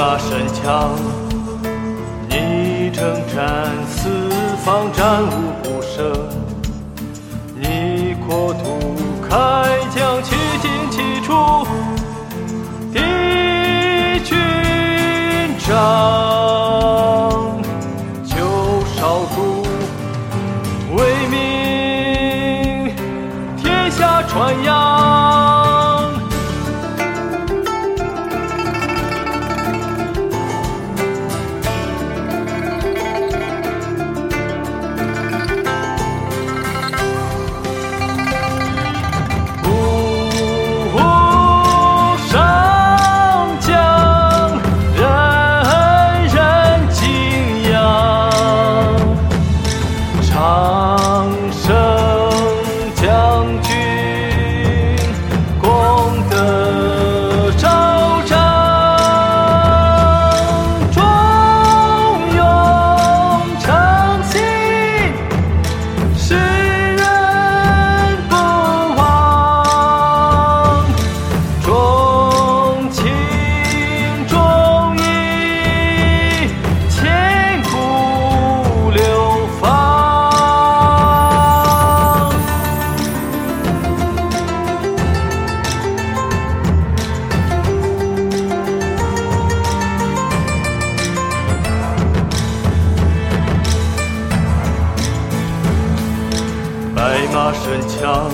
马神枪，你征战四方，战无不胜。你扩土开疆，七进七出，敌军长，救少主，为民天下传扬。马神枪，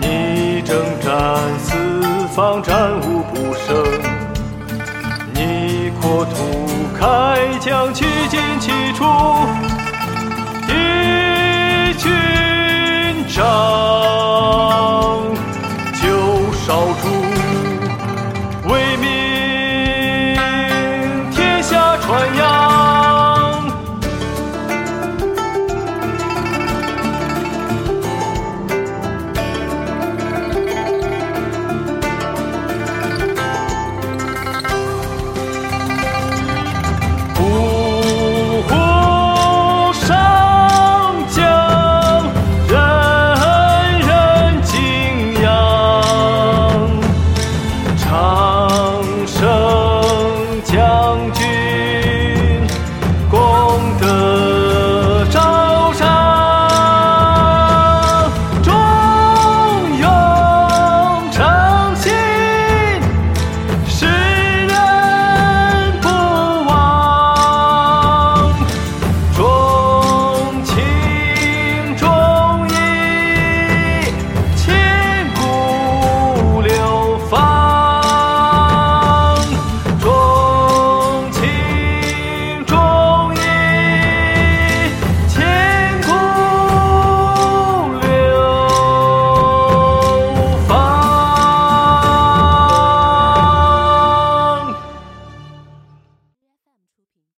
你征战四方，战无不胜。你扩土开疆，七进七出，将军